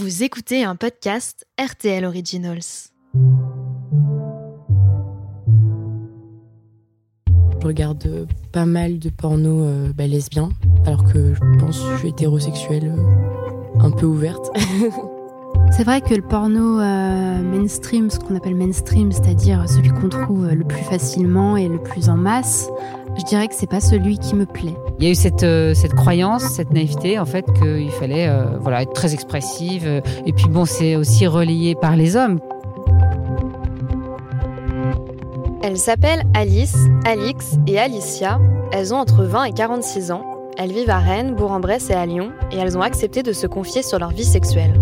Vous écoutez un podcast RTL Originals. Je regarde euh, pas mal de porno euh, bah, lesbien, alors que je pense que je suis hétérosexuelle, euh, un peu ouverte. C'est vrai que le porno mainstream, ce qu'on appelle mainstream, c'est-à-dire celui qu'on trouve le plus facilement et le plus en masse, je dirais que c'est pas celui qui me plaît. Il y a eu cette, euh, cette croyance, cette naïveté, en fait, qu'il fallait euh, voilà, être très expressive. Euh, et puis bon, c'est aussi relayé par les hommes. Elles s'appellent Alice, Alix et Alicia. Elles ont entre 20 et 46 ans. Elles vivent à Rennes, Bourg-en-Bresse et à Lyon, et elles ont accepté de se confier sur leur vie sexuelle.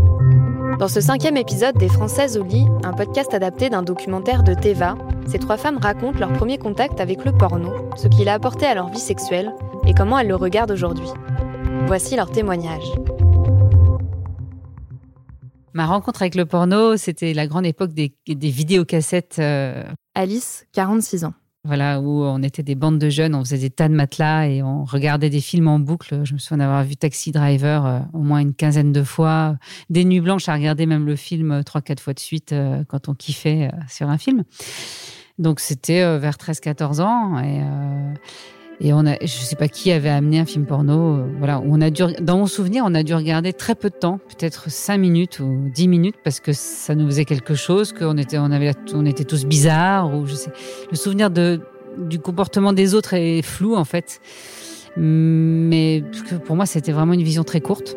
Dans ce cinquième épisode des Françaises au lit, un podcast adapté d'un documentaire de Teva, ces trois femmes racontent leur premier contact avec le porno, ce qu'il a apporté à leur vie sexuelle et comment elles le regardent aujourd'hui. Voici leur témoignage. Ma rencontre avec le porno, c'était la grande époque des, vidéocassettes. Euh, Alice, 46 ans. Voilà, où on était des bandes de jeunes, on faisait des tas de matelas et on regardait des films en boucle. Je me souviens d'avoir vu Taxi Driver euh, au moins une quinzaine de fois. Des nuits blanches à regarder même le film euh, trois, quatre fois de suite quand on kiffait sur un film. Donc c'était euh, vers 13-14 ans et, euh, et on a, je sais pas qui avait amené un film porno. Euh, voilà, on a dû, dans mon souvenir, on a dû regarder très peu de temps, peut-être 5 minutes ou 10 minutes parce que ça nous faisait quelque chose, qu'on était, on avait, on était tous bizarres ou je sais. Le souvenir de du comportement des autres est flou en fait, mais pour moi c'était vraiment une vision très courte.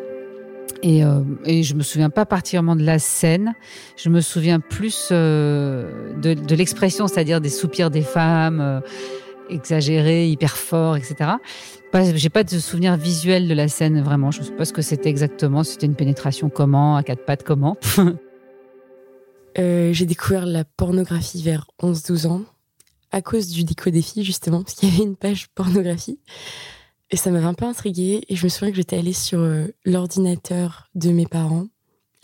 Et, euh, et, je me souviens pas particulièrement de la scène. Je me souviens plus euh, de, l'expression, c'est-à-dire des soupirs des femmes euh, exagérés, hyper forts, etc. J'ai pas de souvenir visuel de la scène vraiment. Je sais pas ce que c'était exactement. C'était une pénétration comment, à quatre pattes comment. euh, J'ai découvert la pornographie vers 11-12 ans à cause du déco des justement, parce qu'il y avait une page pornographie. Et ça m'avait un peu intriguée. Et je me souviens que j'étais allée sur euh, l'ordinateur de mes parents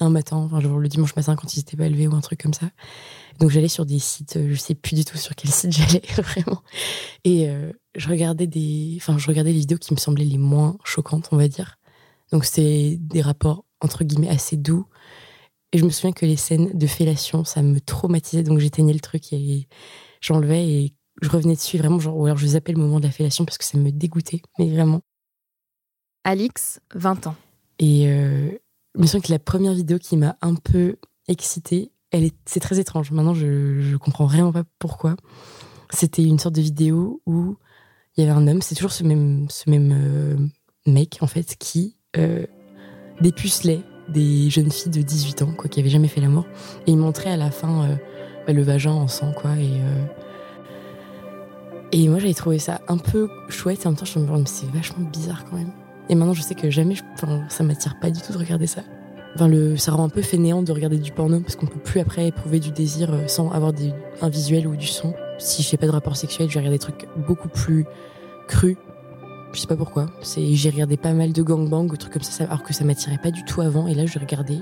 un matin, enfin, le dimanche matin quand ils n'étaient pas levés ou un truc comme ça. Donc j'allais sur des sites, euh, je sais plus du tout sur quel site j'allais vraiment. Et euh, je regardais des, enfin je regardais les vidéos qui me semblaient les moins choquantes, on va dire. Donc c'est des rapports entre guillemets assez doux. Et je me souviens que les scènes de fellation, ça me traumatisait. Donc j'éteignais le truc et j'enlevais. Et je revenais dessus vraiment, genre, ou alors je zappais le moment de la fellation parce que ça me dégoûtait, mais vraiment. Alix, 20 ans. Et euh, je me souviens que la première vidéo qui m'a un peu excitée, elle est, c'est très étrange. Maintenant, je, je comprends vraiment pas pourquoi. C'était une sorte de vidéo où il y avait un homme, c'est toujours ce même, ce même euh, mec, en fait, qui euh, dépucelait des jeunes filles de 18 ans, quoi, qui avaient jamais fait l'amour. Et il montrait à la fin euh, bah, le vagin en sang, quoi, et euh, et moi, j'avais trouvé ça un peu chouette. Et en même temps, je me disais, c'est vachement bizarre quand même. Et maintenant, je sais que jamais, enfin, ça m'attire pas du tout de regarder ça. Enfin, le, ça rend un peu fainéant de regarder du porno parce qu'on peut plus après éprouver du désir euh, sans avoir des, un visuel ou du son. Si je fais pas de rapport sexuel, je vais regarder des trucs beaucoup plus crus. Je sais pas pourquoi. C'est, j'ai regardé pas mal de gangbang ou trucs comme ça, alors que ça m'attirait pas du tout avant. Et là, je regardais.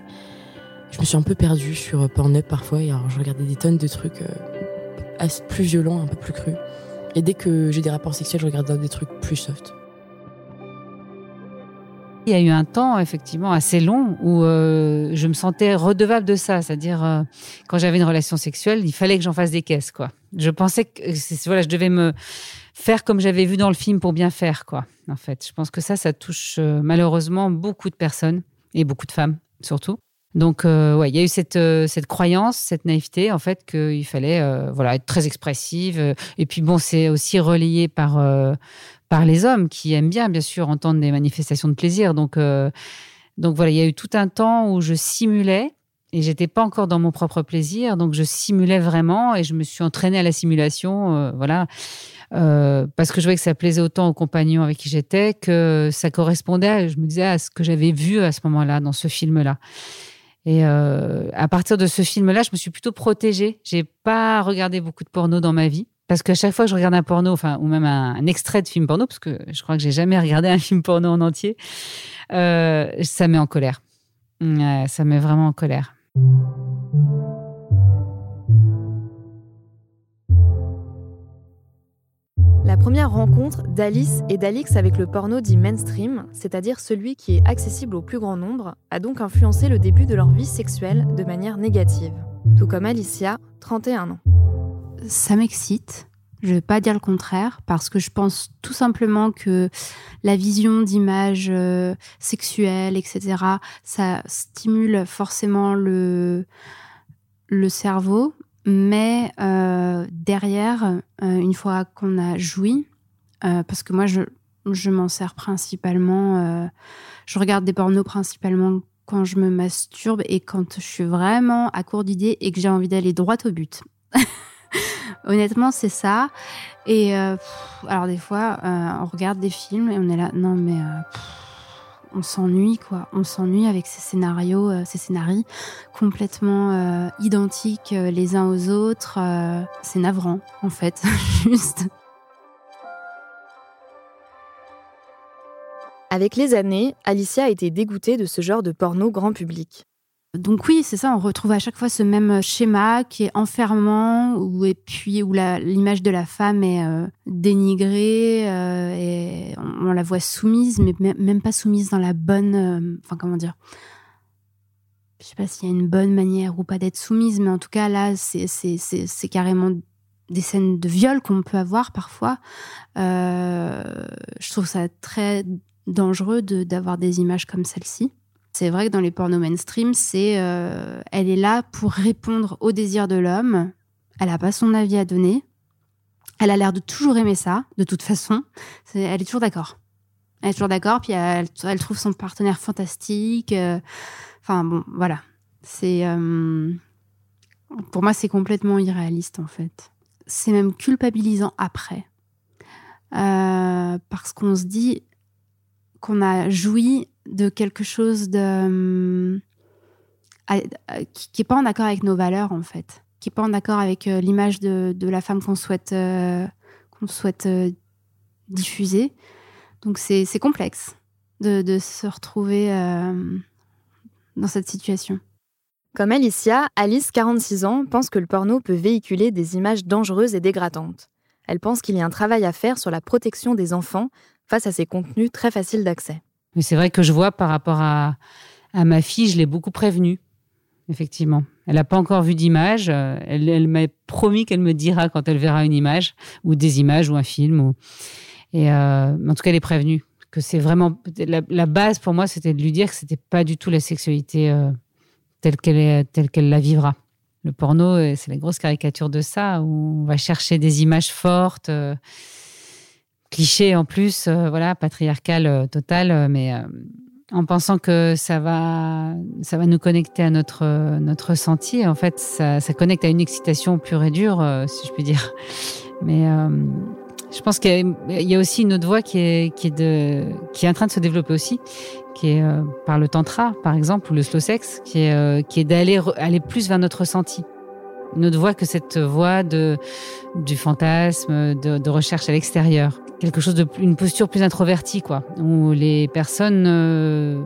Je me suis un peu perdue sur euh, Pornhub parfois. Et alors, je regardais des tonnes de trucs euh, plus violents, un peu plus crus. Et dès que j'ai des rapports sexuels, je regarde des trucs plus soft. Il y a eu un temps effectivement assez long où euh, je me sentais redevable de ça, c'est-à-dire euh, quand j'avais une relation sexuelle, il fallait que j'en fasse des caisses quoi. Je pensais que voilà, je devais me faire comme j'avais vu dans le film pour bien faire quoi. En fait, je pense que ça, ça touche euh, malheureusement beaucoup de personnes et beaucoup de femmes surtout. Donc, euh, ouais, il y a eu cette, euh, cette croyance, cette naïveté, en fait, qu'il fallait euh, voilà, être très expressive. Et puis, bon, c'est aussi relayé par, par les hommes qui aiment bien, bien sûr, entendre des manifestations de plaisir. Donc, donc voilà, il y a eu tout un temps où je simulais et j'étais pas encore dans mon propre plaisir. Donc, je simulais vraiment et je me suis entraînée à la simulation. voilà. parce que je voyais que ça plaisait autant aux compagnons avec qui j'étais que ça correspondait, je me disais, à ce que j'avais vu à ce moment-là, dans ce film-là. Et euh, à partir de ce film-là, je me suis plutôt protégée. J'ai pas regardé beaucoup de porno dans ma vie. Parce qu'à chaque fois que je regarde un porno, enfin, ou même un, extrait de film porno, parce que je crois que j'ai jamais regardé un film porno en entier, euh, ça met en colère. ça met vraiment en colère. Première rencontre d'Alice et d'Alix avec le porno dit mainstream, c'est-à-dire celui qui est accessible au plus grand nombre, a donc influencé le début de leur vie sexuelle de manière négative. Tout comme Alicia, 31 ans. Ça m'excite. Je ne vais pas dire le contraire, parce que je pense tout simplement que la vision d'images euh, sexuelles, etc., ça stimule forcément le, le cerveau, mais euh, derrière, euh, une fois qu'on a joui, euh, parce que moi, je, je m'en sers principalement, je regarde des pornos principalement quand je me masturbe et quand je suis vraiment à court d'idées et que j'ai envie d'aller droit au but. Honnêtement, c'est ça. Et alors des fois, on regarde des films et on est là, non mais on s'ennuie quoi. On s'ennuie avec ces scénarios, euh, ces scénarios complètement euh, identiques euh, les uns aux autres. c'est navrant en fait, juste. Avec les années, Alicia a été dégoûtée de ce genre de porno grand public. Donc oui, c'est ça, on retrouve à chaque fois ce même euh, schéma qui est enfermant, où, et puis où l'image de la femme est euh, dénigrée, euh, et on, la voit soumise, mais même pas soumise dans la bonne... Enfin, comment dire Je sais pas s'il y a une bonne manière ou pas d'être soumise, mais en tout cas, là, c'est carrément des scènes de viol qu'on peut avoir parfois. je trouve ça très dangereux d'avoir des images comme celle-ci. C'est vrai que dans les pornos mainstream, c'est, euh, elle est là pour répondre aux désirs de l'homme. Elle n'a pas son avis à donner. Elle a l'air de toujours aimer ça, de toute façon. elle est toujours d'accord. Elle est toujours d'accord, puis elle, trouve son partenaire fantastique. Euh, enfin bon, voilà. C'est euh, pour moi, c'est complètement irréaliste en fait. C'est même culpabilisant après, parce qu'on se dit qu'on a joui de quelque chose de euh, qui n'est pas en accord avec nos valeurs en fait, qui n'est pas en accord avec euh, l'image de, la femme qu'on souhaite euh, souhaite diffuser. Donc c'est complexe de, se retrouver dans cette situation. Comme Alicia, Alice, 46 ans, pense que le porno peut véhiculer des images dangereuses et dégradantes. Elle pense qu'il y a un travail à faire sur la protection des enfants face à ces contenus très faciles d'accès. Mais c'est vrai que je vois par rapport à, ma fille, je l'ai beaucoup prévenue, effectivement. Elle n'a pas encore vu d'image. Euh, elle, m'a promis qu'elle me dira quand elle verra une image, ou des images, ou un film. Ou... Euh, en tout cas, elle est prévenue. Que c'est vraiment. La, base pour moi, c'était de lui dire que c'était pas du tout la sexualité euh, telle qu'elle la vivra. Le porno, c'est la grosse caricature de ça, où on va chercher des images fortes cliché en plus, euh, voilà, patriarcal euh, total, euh, mais en pensant que ça va, ça va nous connecter à notre, notre ressenti. En fait, ça, connecte à une excitation pure et dure, si je puis dire. Mais je pense qu'il y, a aussi une autre voie qui est, qui, est de, qui est en train de se développer aussi, qui est par le tantra, par exemple, ou le slow sex, qui est, qui est d'aller aller plus vers notre ressenti. Une autre que cette voie de, du fantasme, de, de recherche à l'extérieur. Quelque chose de une posture plus introvertie quoi où les personnes euh,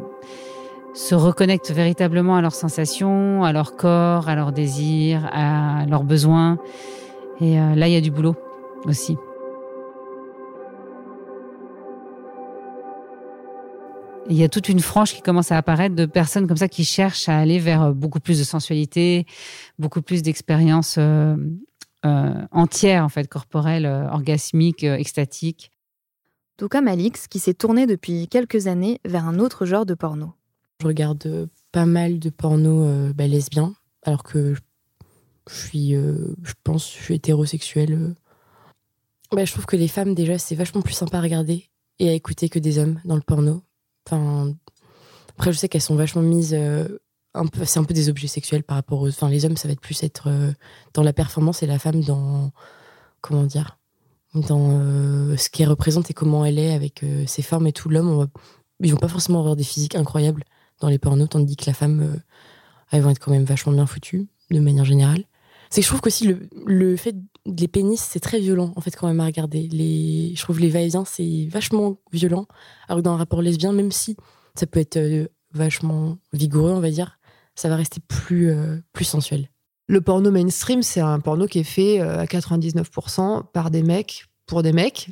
se reconnectent véritablement à leurs sensations à leur corps à leurs désirs à leurs besoins. Et euh, là il y a du boulot aussi il y a toute une frange qui commence à apparaître de personnes comme ça qui cherchent à aller vers beaucoup plus de sensualité, beaucoup plus d'expériences euh, euh, entière, en fait, corporelle, euh, orgasmique, euh, extatique. Tout comme Alix, qui s'est tournée depuis quelques années vers un autre genre de porno. Je regarde pas mal de porno bah, lesbien, alors que je suis, je pense, je suis hétérosexuelle. Bah, je trouve que les femmes, déjà, c'est vachement plus sympa à regarder et à écouter que des hommes dans le porno. Après, je sais qu'elles sont vachement mises c'est un peu des objets sexuels par rapport aux. Enfin, les hommes, ça va être plus être euh, dans la performance et la femme dans. Comment dire Dans euh, ce qu'elle représente et comment elle est avec euh, ses formes et tout. L'homme, va, ils vont pas forcément avoir des physiques incroyables dans les pornos, tandis que la femme, elles vont être quand même vachement bien foutues, de manière générale. C'est que je trouve qu'aussi le, le fait les pénis, c'est très violent, en fait, quand même, à regarder. Les, je trouve les va-et-vient, c'est vachement violent. Alors que dans un rapport lesbien, même si ça peut être vachement vigoureux, on va dire, ça va rester plus, euh, plus sensuel. Le porno mainstream, c'est un porno qui est fait euh, à 99% par des mecs pour des mecs.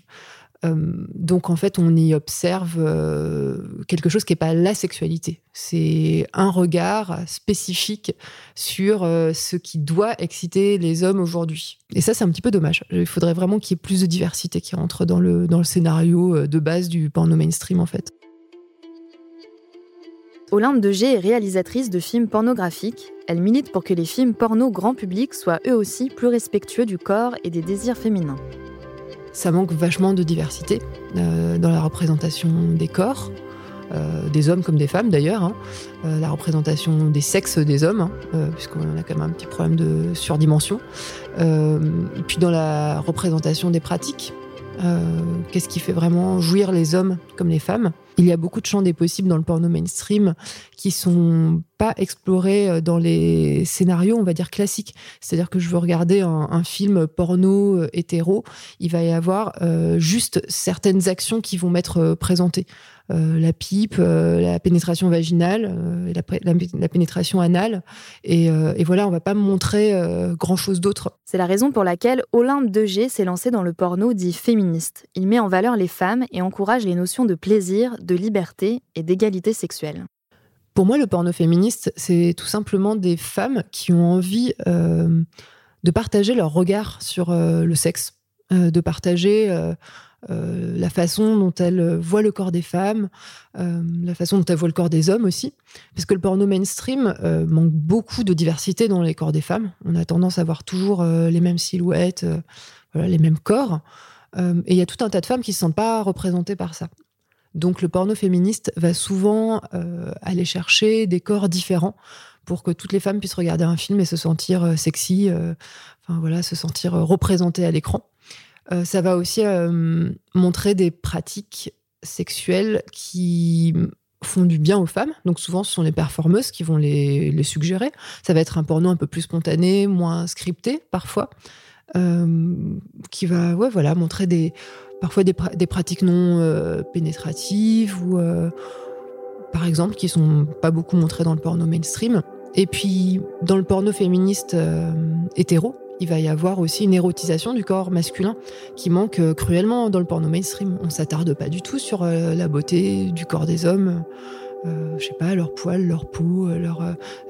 Euh, donc en fait, on y observe euh, quelque chose qui n'est pas la sexualité. C'est un regard spécifique sur euh, ce qui doit exciter les hommes aujourd'hui. Et ça, c'est un petit peu dommage. Il faudrait vraiment qu'il y ait plus de diversité qui rentre dans le, dans le scénario de base du porno mainstream en fait. Olympe de G est réalisatrice de films pornographiques. Elle milite pour que les films porno grand public soient eux aussi plus respectueux du corps et des désirs féminins ça manque vachement de diversité euh, dans la représentation des corps, euh, des hommes comme des femmes d'ailleurs, hein. euh, la représentation des sexes des hommes, hein, puisqu'on a quand même un petit problème de surdimension, puis dans la représentation des pratiques. Qu'est-ce qui fait vraiment jouir les hommes comme les femmes? Il y a beaucoup de champs des possibles dans le porno mainstream qui sont pas explorés euh, dans les scénarios, on va dire classiques. C'est-à-dire que je veux regarder un, film porno euh, hétéro, il va y avoir euh, juste certaines actions qui vont m'être présentées. Euh, la pipe, euh, la pénétration vaginale, euh, la, la, pénétration anale. Et, voilà, on va pas montrer grand chose d'autre. C'est la raison pour laquelle Olympe Degé s'est lancé dans le porno dit féministe. Il met en valeur les femmes et encourage les notions de plaisir, de liberté et d'égalité sexuelle. Pour moi, le porno féministe, c'est tout simplement des femmes qui ont envie de partager leur regard sur le sexe, de partager euh, la façon dont elle voit le corps des femmes, euh, la façon dont elle voit le corps des hommes aussi. Parce que le porno mainstream euh, manque beaucoup de diversité dans les corps des femmes. On a tendance à voir toujours les mêmes silhouettes, les mêmes corps. et il y a tout un tas de femmes qui ne se sentent pas représentées par ça. Donc le porno féministe va souvent aller chercher des corps différents pour que toutes les femmes puissent regarder un film et se sentir sexy, enfin voilà, se sentir représentées à l'écran. Euh, ça va aussi euh, montrer des pratiques sexuelles qui font du bien aux femmes. Donc souvent, ce sont les performeuses qui vont les, suggérer. Ça va être un porno un peu plus spontané, moins scripté parfois, euh, qui va ouais, voilà, montrer des, parfois des, pratiques non pénétratives ou, par exemple, qui sont pas beaucoup montrées dans le porno mainstream. Et puis, dans le porno féministe hétéro, il va y avoir aussi une érotisation du corps masculin qui manque euh, cruellement dans le porno mainstream. On s'attarde pas du tout sur euh, la beauté du corps des hommes. Euh, je sais pas, leurs poils, leur peau,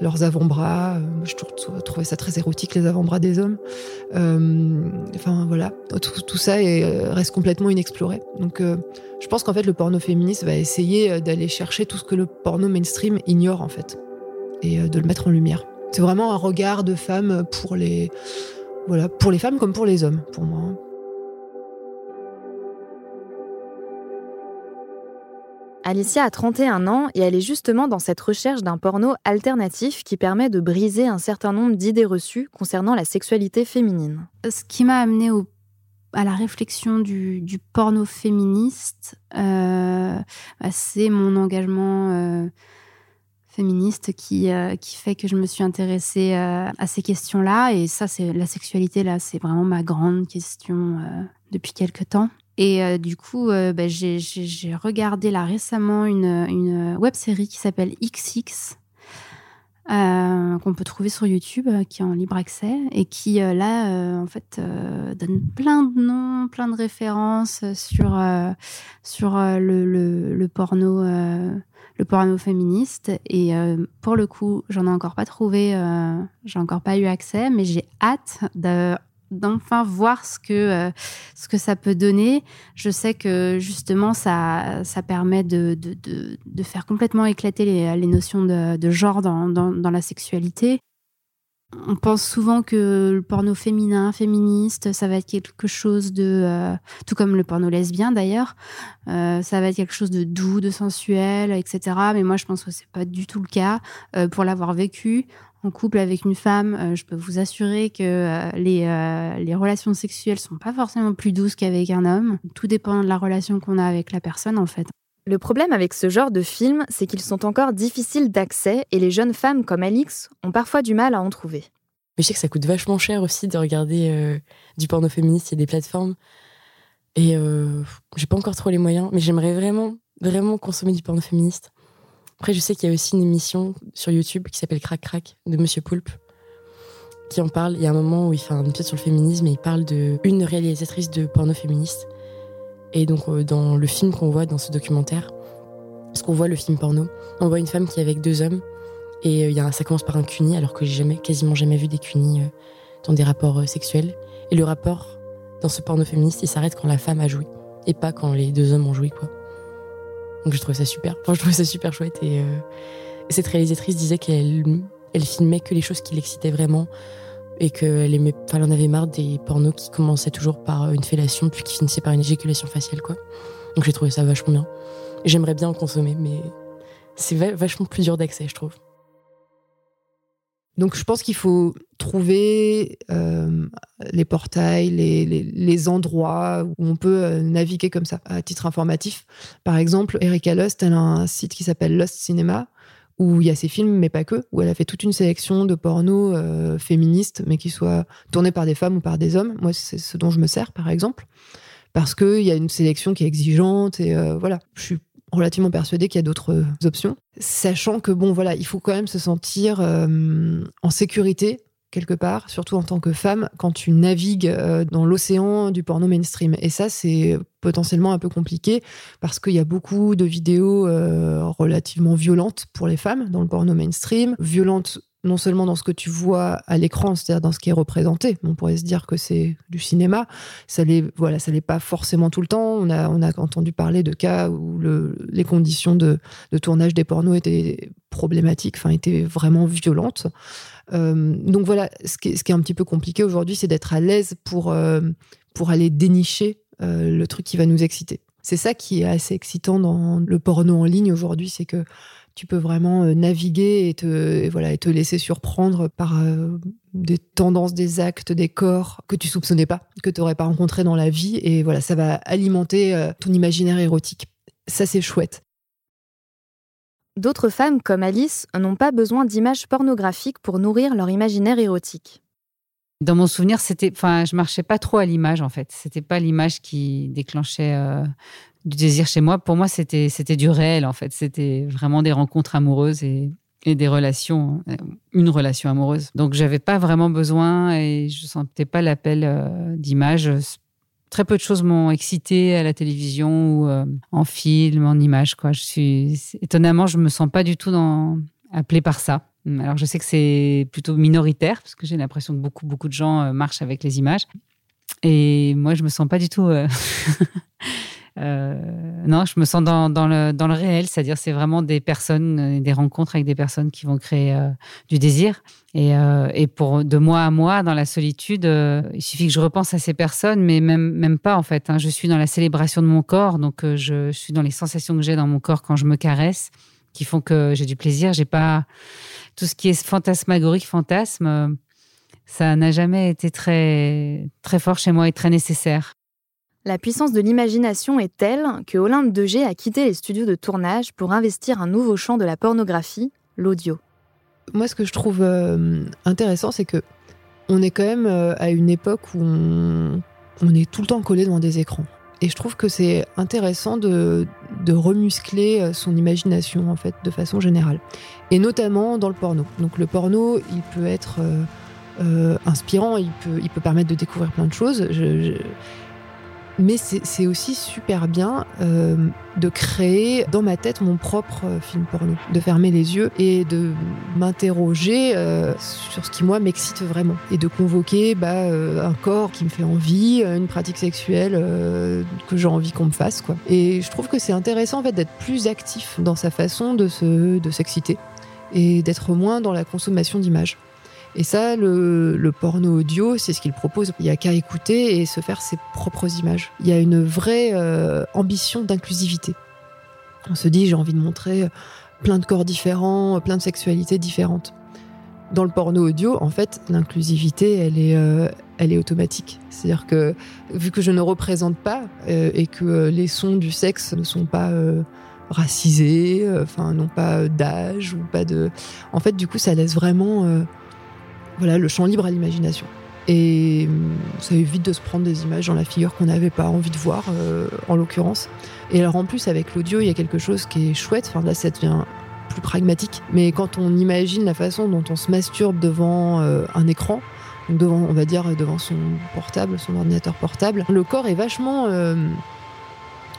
leurs avant-bras. je trouvais ça très érotique, les avant-bras des hommes. enfin, voilà. Tout, ça reste complètement inexploré. Donc, je pense qu'en fait, le porno féministe va essayer d'aller chercher tout ce que le porno mainstream ignore, en fait, et de le mettre en lumière. C'est vraiment un regard de femme pour les, voilà, pour les femmes comme pour les hommes, pour moi. Alicia a 31 ans et elle est justement dans cette recherche d'un porno alternatif qui permet de briser un certain nombre d'idées reçues concernant la sexualité féminine. Ce qui m'a amené à la réflexion du, porno féministe, euh, bah, c'est mon engagement euh, féministe qui, euh, qui fait que je me suis intéressée euh, à ces questions-là. Et ça, c'est la sexualité, là, c'est vraiment ma grande question euh, depuis quelques temps. Et du coup, bah, j'ai regardé là récemment une, une web série qui s'appelle XX, qu'on peut trouver sur YouTube, qui est en libre accès, et qui là, en fait, donne plein de noms, plein de références sur, sur le, le porno le porno féministe. Et euh, pour le coup, j'en ai encore pas trouvé, euh, j'ai encore pas eu accès, mais j'ai hâte d'enfin voir ce que, euh, ce que ça peut donner. Je sais que justement, ça, ça permet de, de, de, faire complètement éclater les, notions de, genre dans, dans, la sexualité. On pense souvent que le porno féminin, féministe, ça va être quelque chose de, euh, tout comme le porno lesbien d'ailleurs, euh, ça va être quelque chose de doux, de sensuel, etc. Mais moi, je pense que c'est pas du tout le cas. Euh, pour l'avoir vécu en couple avec une femme, je peux vous assurer que les, les relations sexuelles sont pas forcément plus douces qu'avec un homme. Tout dépend de la relation qu'on a avec la personne, en fait. Le problème avec ce genre de films, c'est qu'ils sont encore difficiles d'accès et les jeunes femmes comme Alix ont parfois du mal à en trouver. Mais je sais que ça coûte vachement cher aussi de regarder euh, du porno féministe et des plateformes. Et euh, j'ai pas encore trop les moyens, mais j'aimerais vraiment, vraiment consommer du porno féministe. Après, je sais qu'il y a aussi une émission sur YouTube qui s'appelle Crac Crac de Monsieur Poulpe, qui en parle. Il y a un moment où il fait un épisode sur le féminisme et il parle de une réalisatrice de porno féministe. Et donc, euh, dans le film qu'on voit dans ce documentaire, parce qu'on voit le film porno, on voit une femme qui est avec deux hommes et euh, y a, ça commence par un cuni alors que j'ai jamais, quasiment jamais vu des cunis euh, dans des rapports sexuels. Et le rapport dans ce porno féministe, il s'arrête quand la femme a joui et pas quand les deux hommes ont joui, quoi. Donc, je trouve ça super. Je trouve ça super chouette et cette réalisatrice disait qu'elle elle filmait que les choses qui l'excitaient vraiment et qu'elle aimait, enfin, en avait marre des pornos qui commençaient toujours par une fellation puis qui finissaient par une éjaculation faciale, quoi. Donc j'ai trouvé ça vachement bien. J'aimerais bien en consommer, mais c'est vachement plus dur d'accès, je trouve. Donc je pense qu'il faut trouver euh, les portails, les, les, endroits où on peut euh, naviguer comme ça, à titre informatif. Par exemple, Erika Lust, elle a un site qui s'appelle Lust Cinema, où il y a ses films, mais pas que, où elle a fait toute une sélection de porno euh, féministes, mais qui soient tournés par des femmes ou par des hommes. Moi, c'est ce dont je me sers, par exemple, parce qu'il y a une sélection qui est exigeante, et euh, voilà, je suis relativement persuadée qu'il y a d'autres options, sachant que, bon, voilà, il faut quand même se sentir euh, en sécurité quelque part, surtout en tant que femme, quand tu navigues euh, dans l'océan du porno mainstream. Et ça, c'est potentiellement un peu compliqué parce qu'il y a beaucoup de vidéos euh, relativement violentes pour les femmes dans le porno mainstream, violentes non seulement dans ce que tu vois à l'écran, c'est-à-dire dans ce qui est représenté. On pourrait se dire que c'est du cinéma. Ça l'est, voilà, ça l'est pas forcément tout le temps. On a, on a entendu parler de cas où le, les conditions de tournage des pornos étaient problématiques, enfin étaient vraiment violentes. Euh, donc voilà, ce qui, est, ce qui, est, un petit peu compliqué aujourd'hui, c'est d'être à l'aise pour, euh, pour aller dénicher euh, le truc qui va nous exciter. C'est ça qui est assez excitant dans le porno en ligne aujourd'hui, c'est que tu peux vraiment naviguer et te, voilà, et te laisser surprendre par des tendances, des actes, des corps que tu soupçonnais pas, que tu n'aurais pas rencontré dans la vie. Et voilà, ça va alimenter ton imaginaire érotique. Ça, c'est chouette. D'autres femmes, comme Alice, n'ont pas besoin d'images pornographiques pour nourrir leur imaginaire érotique. Dans mon souvenir, c'était, enfin, je marchais pas trop à l'image en fait. C'était pas l'image qui déclenchait euh, du désir chez moi. Pour moi, c'était c'était du réel en fait. C'était vraiment des rencontres amoureuses et, des relations, euh, une relation amoureuse. Donc, j'avais pas vraiment besoin et je sentais pas l'appel euh, d'image très peu de choses m'ont excité à la télévision ou euh, en film, en image. Quoi. Je suis étonnamment, je me sens pas du tout dans... appelée par ça. Alors je sais que c'est plutôt minoritaire parce que j'ai l'impression que beaucoup beaucoup de gens euh, marchent avec les images. Et moi, je me sens pas du tout. Euh, non, je me sens dans, le, réel, c'est-à-dire c'est vraiment des personnes, des rencontres avec des personnes qui vont créer du désir. Et, euh, pour de mois à mois, dans la solitude, euh, il suffit que je repense à ces personnes, mais même, pas en fait. Hein. Je suis dans la célébration de mon corps, donc euh, je, suis dans les sensations que j'ai dans mon corps quand je me caresse, qui font que j'ai du plaisir. J'ai pas tout ce qui est fantasmagorique, fantasme. ça n'a jamais été très, très fort chez moi et très nécessaire. La puissance de l'imagination est telle que Olympe de a quitté les studios de tournage pour investir un nouveau champ de la pornographie, l'audio moi, ce que je trouve euh, intéressant, c'est que on est quand même euh, à une époque où on, est tout le temps collé devant des écrans. Et je trouve que c'est intéressant de, remuscler euh, son imagination, en fait, de façon générale. Et notamment dans le porno. Donc le porno, il peut être inspirant, il peut, permettre de découvrir plein de choses. Mais c'est aussi super bien euh, de créer dans ma tête mon propre euh, film porno, de fermer les yeux et de m'interroger euh, sur ce qui moi m'excite vraiment et de convoquer bah, un corps qui me fait envie, une pratique sexuelle que j'ai envie qu'on me fasse quoi. Et je trouve que c'est intéressant en fait d'être plus actif dans sa façon de se de s'exciter et d'être moins dans la consommation d'images. Et ça, le, porno audio, c'est ce qu'il propose. Il n'y a qu'à écouter et se faire ses propres images. Il y a une vraie euh, ambition d'inclusivité. On se dit, j'ai envie de montrer plein de corps différents, plein de sexualités différentes. Dans le porno audio, en fait, l'inclusivité, elle est, euh, elle est automatique. C'est-à-dire que vu que je ne représente pas euh, et que les sons du sexe ne sont pas racisés, enfin, n'ont pas d'âge ou pas de. En fait, du coup, ça laisse vraiment voilà, le champ libre à l'imagination. Et hum, ça évite de se prendre des images dans la figure qu'on n'avait pas envie de voir, euh, en l'occurrence. Et alors en plus, avec l'audio, il y a quelque chose qui est chouette. Enfin, là, ça devient plus pragmatique. Mais quand on imagine la façon dont on se masturbe devant euh, un écran, devant, on va dire, devant son portable, son ordinateur portable. Le corps est vachement euh,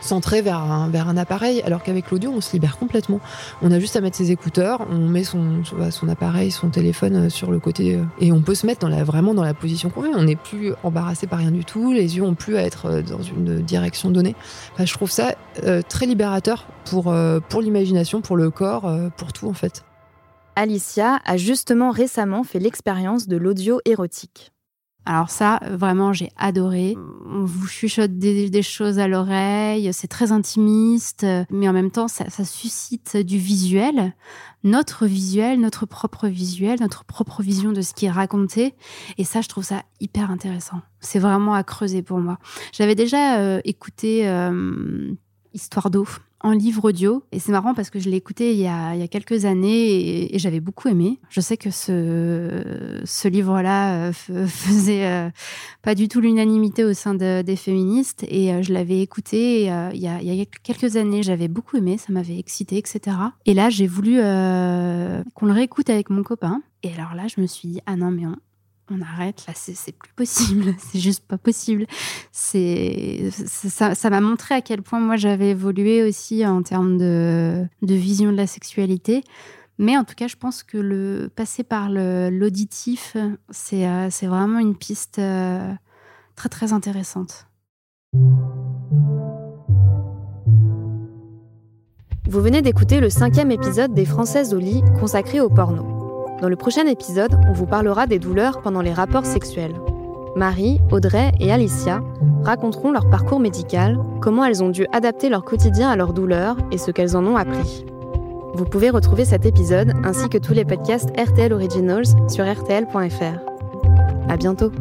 centré vers un, appareil, alors qu'avec l'audio, on se libère complètement. On a juste à mettre ses écouteurs, on met son, son appareil, son téléphone euh, sur le côté, euh, et on peut se mettre vraiment dans la position qu'on veut. On n'est plus embarrassé par rien du tout, les yeux ont plus à être euh, dans une direction donnée. Je trouve ça très libérateur pour l'imagination, pour le corps, pour tout en fait. Alicia a justement récemment fait l'expérience de l'audio érotique. Alors ça, vraiment, j'ai adoré. On vous chuchote des, choses à l'oreille, c'est très intimiste, mais en même temps, ça, suscite du visuel, notre visuel, notre propre visuel, notre propre vision de ce qui est raconté. Et ça, je trouve ça hyper intéressant. C'est vraiment à creuser pour moi. J'avais déjà euh, écouté euh, Histoire d'eau en livre audio. Et c'est marrant parce que je l'ai écouté il y, a, quelques années et, j'avais beaucoup aimé. Je sais que ce, ce livre-là euh, faisait euh, pas du tout l'unanimité au sein des féministes et euh, je l'avais écouté il, y a, il, y a, quelques années. J'avais beaucoup aimé, ça m'avait excité, etc. Et là, j'ai voulu qu'on le réécoute avec mon copain. Et alors là, je me suis dit, ah non, mais on, on arrête, là, c'est plus possible, c'est juste pas possible. C'est ça m'a montré à quel point moi j'avais évolué aussi en termes de, vision de la sexualité. Mais en tout cas, je pense que le passer par l'auditif, c'est euh, c'est vraiment une piste euh, très très intéressante. Vous venez d'écouter le cinquième épisode des Françaises au lit consacré au porno. Dans le prochain épisode, on vous parlera des douleurs pendant les rapports sexuels. Marie, Audrey et Alicia raconteront leur parcours médical, comment elles ont dû adapter leur quotidien à leurs douleurs et ce qu'elles en ont appris. Vous pouvez retrouver cet épisode ainsi que tous les podcasts RTL Originals sur rtl.fr. À bientôt!